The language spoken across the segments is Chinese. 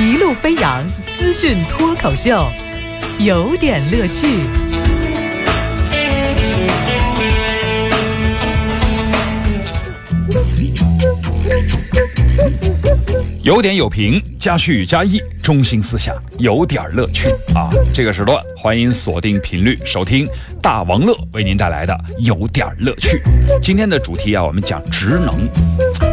一路飞扬资讯脱口秀，有点乐趣。有点有评，加叙加意，中心思想有点乐趣啊！这个时段欢迎锁定频率收听大王乐为您带来的有点乐趣。今天的主题啊，我们讲职能。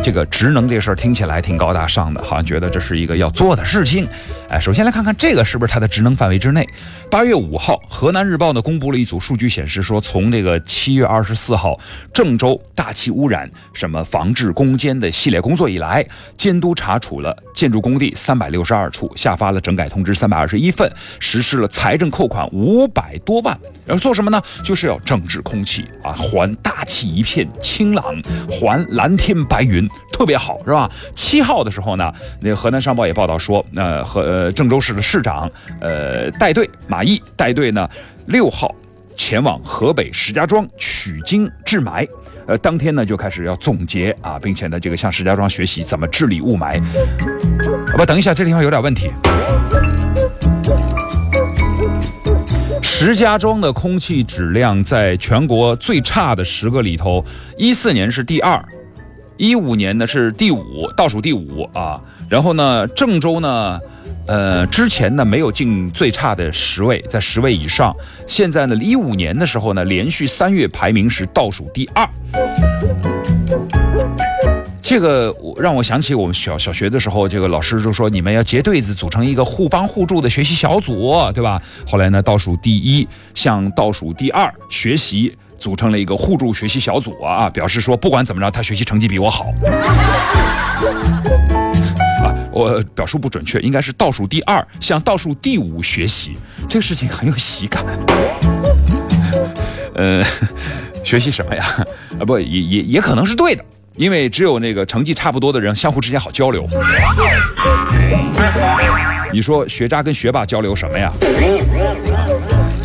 这个职能这事儿听起来挺高大上的，好像觉得这是一个要做的事情。哎，首先来看看这个是不是它的职能范围之内。八月五号，河南日报呢公布了一组数据，显示说，从这个七月二十四号郑州大气污染什么防治攻坚的系列工作以来，监督查处了建筑工地三百六十二处，下发了整改通知三百二十一份，实施了财政扣款五百多万。要做什么呢？就是要整治空气啊，还大气一片清朗，还蓝天白云。特别好是吧？七号的时候呢，那个河南商报也报道说，呃，和呃郑州市的市长呃带队马毅带队呢，六号前往河北石家庄取经治霾，呃，当天呢就开始要总结啊，并且呢这个向石家庄学习怎么治理雾霾。不，等一下，这地方有点问题。石家庄的空气质量在全国最差的十个里头，一四年是第二。一五年呢是第五，倒数第五啊。然后呢，郑州呢，呃，之前呢没有进最差的十位，在十位以上。现在呢，一五年的时候呢，连续三月排名是倒数第二。这个让我想起我们小小学的时候，这个老师就说你们要结对子，组成一个互帮互助的学习小组，对吧？后来呢，倒数第一向倒数第二学习。组成了一个互助学习小组啊，表示说不管怎么着，他学习成绩比我好。啊，我表述不准确，应该是倒数第二向倒数第五学习，这个事情很有喜感。呃，学习什么呀？啊，不，也也也可能是对的，因为只有那个成绩差不多的人相互之间好交流。你说学渣跟学霸交流什么呀？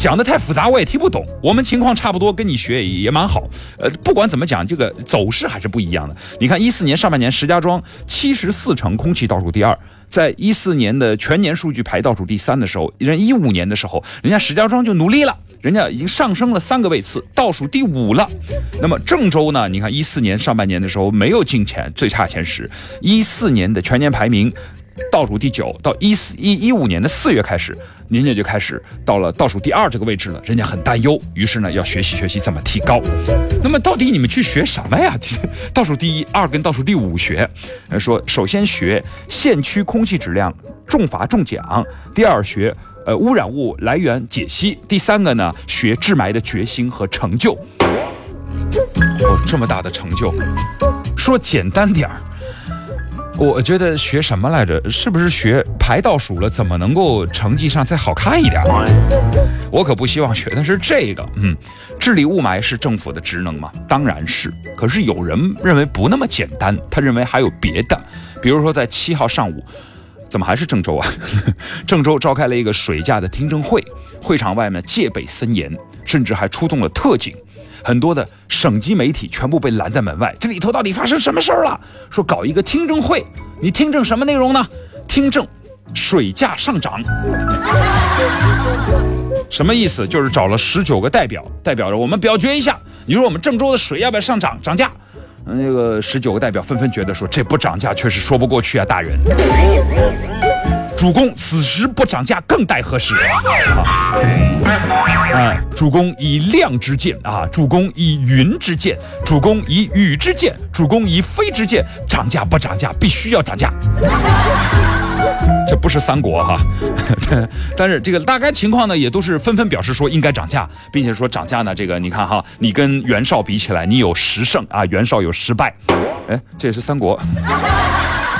讲的太复杂，我也听不懂。我们情况差不多，跟你学也蛮好。呃，不管怎么讲，这个走势还是不一样的。你看，一四年上半年，石家庄七十四成空气倒数第二，在一四年的全年数据排倒数第三的时候，人一五年的时候，人家石家庄就努力了，人家已经上升了三个位次，倒数第五了。那么郑州呢？你看一四年上半年的时候没有进前最差前十，一四年的全年排名。倒数第九，到一四一一五年的四月开始，您也就开始到了倒数第二这个位置了，人家很担忧，于是呢要学习学习怎么提高。那么到底你们去学什么呀？倒数第一二跟倒数第五学，说首先学县区空气质量重罚重奖，第二学呃污染物来源解析，第三个呢学治霾的决心和成就。哦，这么大的成就，说简单点儿。我觉得学什么来着？是不是学排倒数了？怎么能够成绩上再好看一点？我可不希望学的是这个。嗯，治理雾霾是政府的职能吗？当然是。可是有人认为不那么简单，他认为还有别的。比如说在七号上午，怎么还是郑州啊？郑州召开了一个水价的听证会，会场外面戒备森严，甚至还出动了特警。很多的省级媒体全部被拦在门外，这里头到底发生什么事儿了？说搞一个听证会，你听证什么内容呢？听证水价上涨，什么意思？就是找了十九个代表，代表着我们表决一下，你说我们郑州的水要不要上涨涨价？那个十九个代表纷纷觉得说这不涨价确实说不过去啊，大人。主公此时不涨价更待何时？啊，主公以量之见啊，主公以云之见，主公以雨之见，主公以飞之见，涨价不涨价，必须要涨价。这不是三国哈，但是这个大概情况呢，也都是纷纷表示说应该涨价，并且说涨价呢，这个你看哈，你跟袁绍比起来，你有十胜啊，袁绍有失败。哎，这也是三国。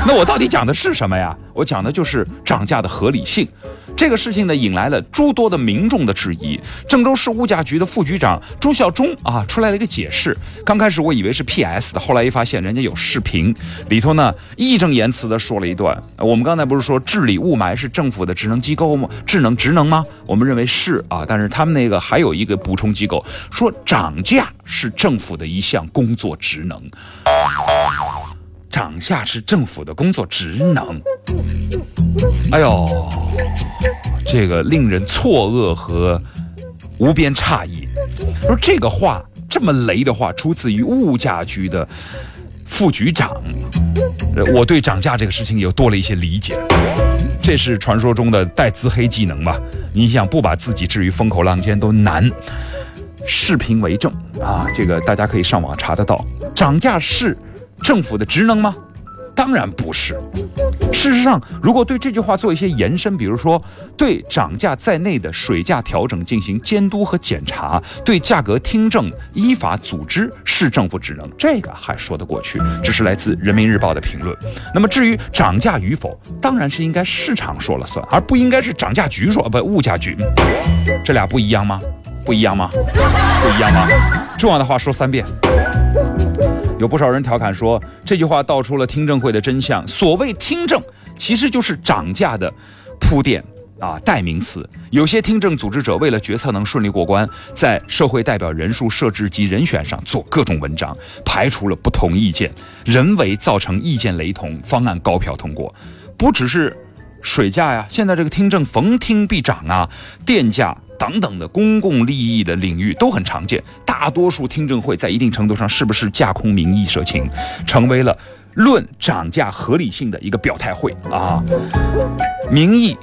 那我到底讲的是什么呀？我讲的就是涨价的合理性。这个事情呢，引来了诸多的民众的质疑。郑州市物价局的副局长朱孝忠啊，出来了一个解释。刚开始我以为是 PS 的，后来一发现人家有视频，里头呢义正言辞的说了一段。我们刚才不是说治理雾霾是政府的职能机构吗？智能职能吗？我们认为是啊，但是他们那个还有一个补充机构说涨价是政府的一项工作职能。涨价是政府的工作职能。哎呦，这个令人错愕和无边诧异。说这个话这么雷的话，出自于物价局的副局长。呃，我对涨价这个事情又多了一些理解。这是传说中的带自黑技能吧？你想不把自己置于风口浪尖都难。视频为证啊，这个大家可以上网查得到。涨价是政府的职能吗？当然不是。事实上，如果对这句话做一些延伸，比如说对涨价在内的水价调整进行监督和检查，对价格听证依法组织是政府职能，这个还说得过去。这是来自人民日报的评论。那么至于涨价与否，当然是应该市场说了算，而不应该是涨价局说，不，物价局。这俩不一样吗？不一样吗？不一样吗？重要的话说三遍。有不少人调侃说，这句话道出了听证会的真相。所谓听证，其实就是涨价的铺垫啊，代名词。有些听证组织者为了决策能顺利过关，在社会代表人数设置及人选上做各种文章，排除了不同意见，人为造成意见雷同，方案高票通过。不只是水价呀，现在这个听证逢听必涨啊，电价。等等的公共利益的领域都很常见，大多数听证会在一定程度上是不是架空民意社情，成为了论涨价合理性的一个表态会啊。民意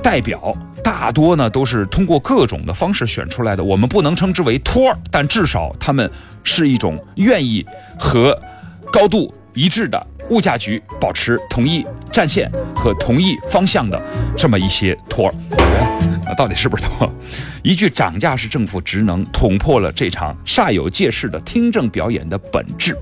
代表大多呢都是通过各种的方式选出来的，我们不能称之为托儿，但至少他们是一种愿意和高度一致的物价局保持同一战线和同一方向的这么一些托儿。那到底是不是多？一句涨价是政府职能，捅破了这场煞有介事的听证表演的本质。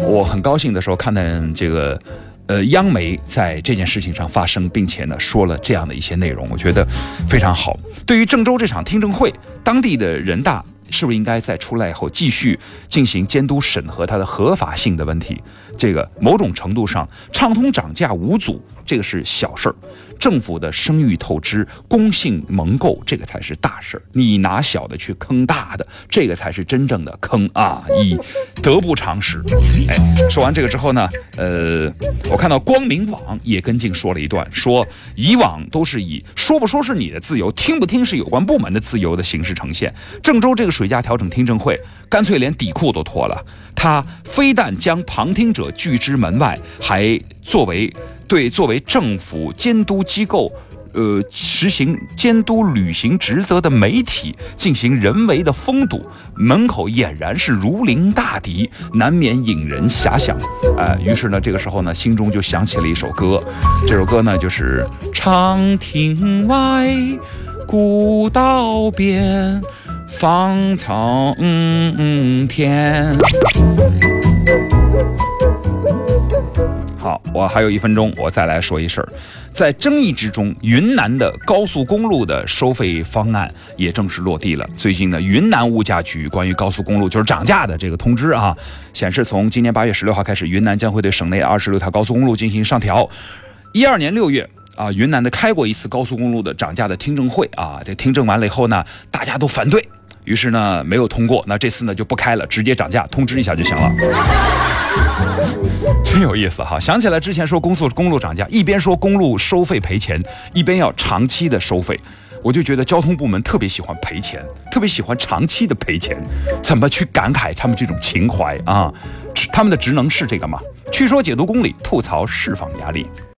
我很高兴的时候看到这个，呃，央媒在这件事情上发声，并且呢说了这样的一些内容，我觉得非常好。对于郑州这场听证会，当地的人大是不是应该在出来以后继续进行监督审核它的合法性的问题？这个某种程度上畅通涨价无阻，这个是小事儿。政府的声誉透支、公信蒙垢，这个才是大事儿。你拿小的去坑大的，这个才是真正的坑啊！一得不偿失。哎，说完这个之后呢，呃，我看到光明网也跟进说了一段，说以往都是以说不说是你的自由，听不听是有关部门的自由的形式呈现。郑州这个水价调整听证会，干脆连底裤都脱了。他非但将旁听者拒之门外，还作为。对作为政府监督机构，呃，实行监督履行职责的媒体进行人为的封堵，门口俨然是如临大敌，难免引人遐想。哎，于是呢，这个时候呢，心中就想起了一首歌，这首歌呢就是《长亭外，古道边，芳草嗯嗯天》。我还有一分钟，我再来说一事儿。在争议之中，云南的高速公路的收费方案也正式落地了。最近呢，云南物价局关于高速公路就是涨价的这个通知啊，显示从今年八月十六号开始，云南将会对省内二十六条高速公路进行上调。一二年六月啊，云南的开过一次高速公路的涨价的听证会啊，这听证完了以后呢，大家都反对，于是呢没有通过。那这次呢就不开了，直接涨价，通知一下就行了。真有意思哈！想起来之前说公速公路涨价，一边说公路收费赔钱，一边要长期的收费，我就觉得交通部门特别喜欢赔钱，特别喜欢长期的赔钱。怎么去感慨他们这种情怀啊？他们的职能是这个吗？去说解读公理，吐槽释放压力。